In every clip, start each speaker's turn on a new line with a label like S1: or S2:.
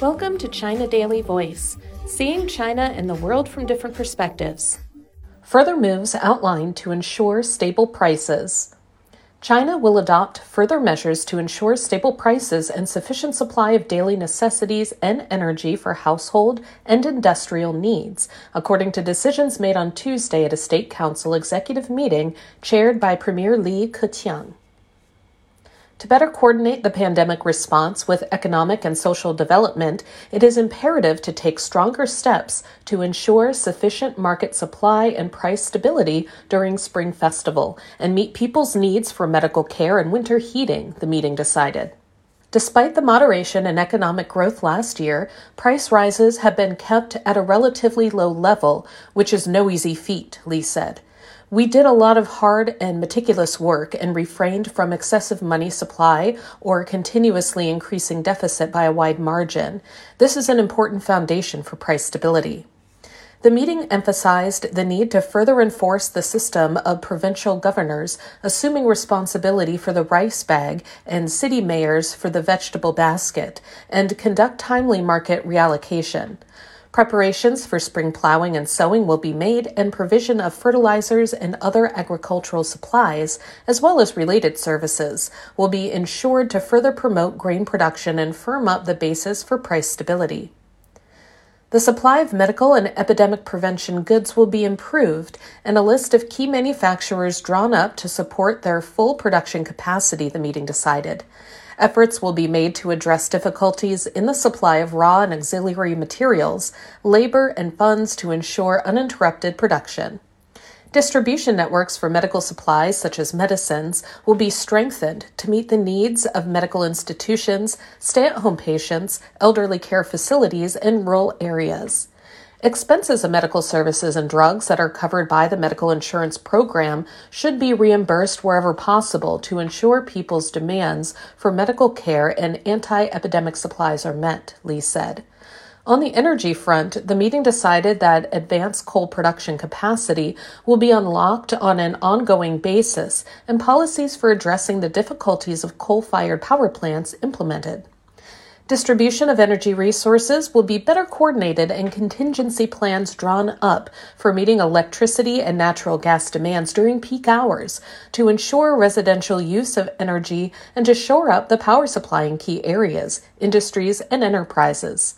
S1: Welcome to China Daily Voice, seeing China and the world from different perspectives. Further moves outlined to ensure stable prices. China will adopt further measures to ensure stable prices and sufficient supply of daily necessities and energy for household and industrial needs, according to decisions made on Tuesday at a State Council executive meeting chaired by Premier Li Keqiang. To better coordinate the pandemic response with economic and social development, it is imperative to take stronger steps to ensure sufficient market supply and price stability during Spring Festival and meet people's needs for medical care and winter heating, the meeting decided. Despite the moderation in economic growth last year, price rises have been kept at a relatively low level, which is no easy feat, Li said. We did a lot of hard and meticulous work and refrained from excessive money supply or continuously increasing deficit by a wide margin. This is an important foundation for price stability. The meeting emphasized the need to further enforce the system of provincial governors assuming responsibility for the rice bag and city mayors for the vegetable basket and conduct timely market reallocation. Preparations for spring plowing and sowing will be made, and provision of fertilizers and other agricultural supplies, as well as related services, will be ensured to further promote grain production and firm up the basis for price stability. The supply of medical and epidemic prevention goods will be improved, and a list of key manufacturers drawn up to support their full production capacity, the meeting decided. Efforts will be made to address difficulties in the supply of raw and auxiliary materials, labor, and funds to ensure uninterrupted production. Distribution networks for medical supplies, such as medicines, will be strengthened to meet the needs of medical institutions, stay at home patients, elderly care facilities, and rural areas. Expenses of medical services and drugs that are covered by the medical insurance program should be reimbursed wherever possible to ensure people's demands for medical care and anti epidemic supplies are met, Li said. On the energy front, the meeting decided that advanced coal production capacity will be unlocked on an ongoing basis and policies for addressing the difficulties of coal fired power plants implemented. Distribution of energy resources will be better coordinated and contingency plans drawn up for meeting electricity and natural gas demands during peak hours to ensure residential use of energy and to shore up the power supply in key areas, industries, and enterprises.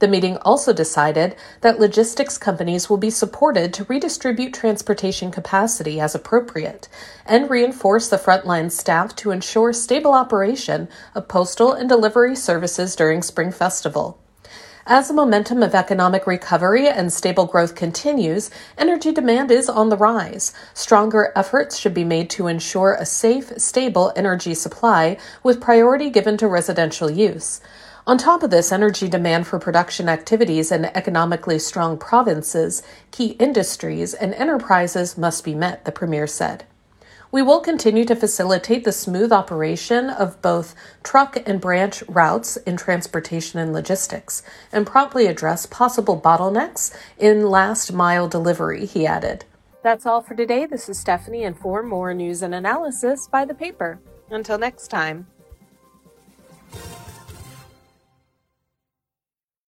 S1: The meeting also decided that logistics companies will be supported to redistribute transportation capacity as appropriate and reinforce the frontline staff to ensure stable operation of postal and delivery services during Spring Festival. As the momentum of economic recovery and stable growth continues, energy demand is on the rise. Stronger efforts should be made to ensure a safe, stable energy supply with priority given to residential use. On top of this, energy demand for production activities in economically strong provinces, key industries, and enterprises must be met, the Premier said. We will continue to facilitate the smooth operation of both truck and branch routes in transportation and logistics, and promptly address possible bottlenecks in last mile delivery, he added. That's all for today. This is Stephanie, and for more news and analysis, buy the paper. Until next time.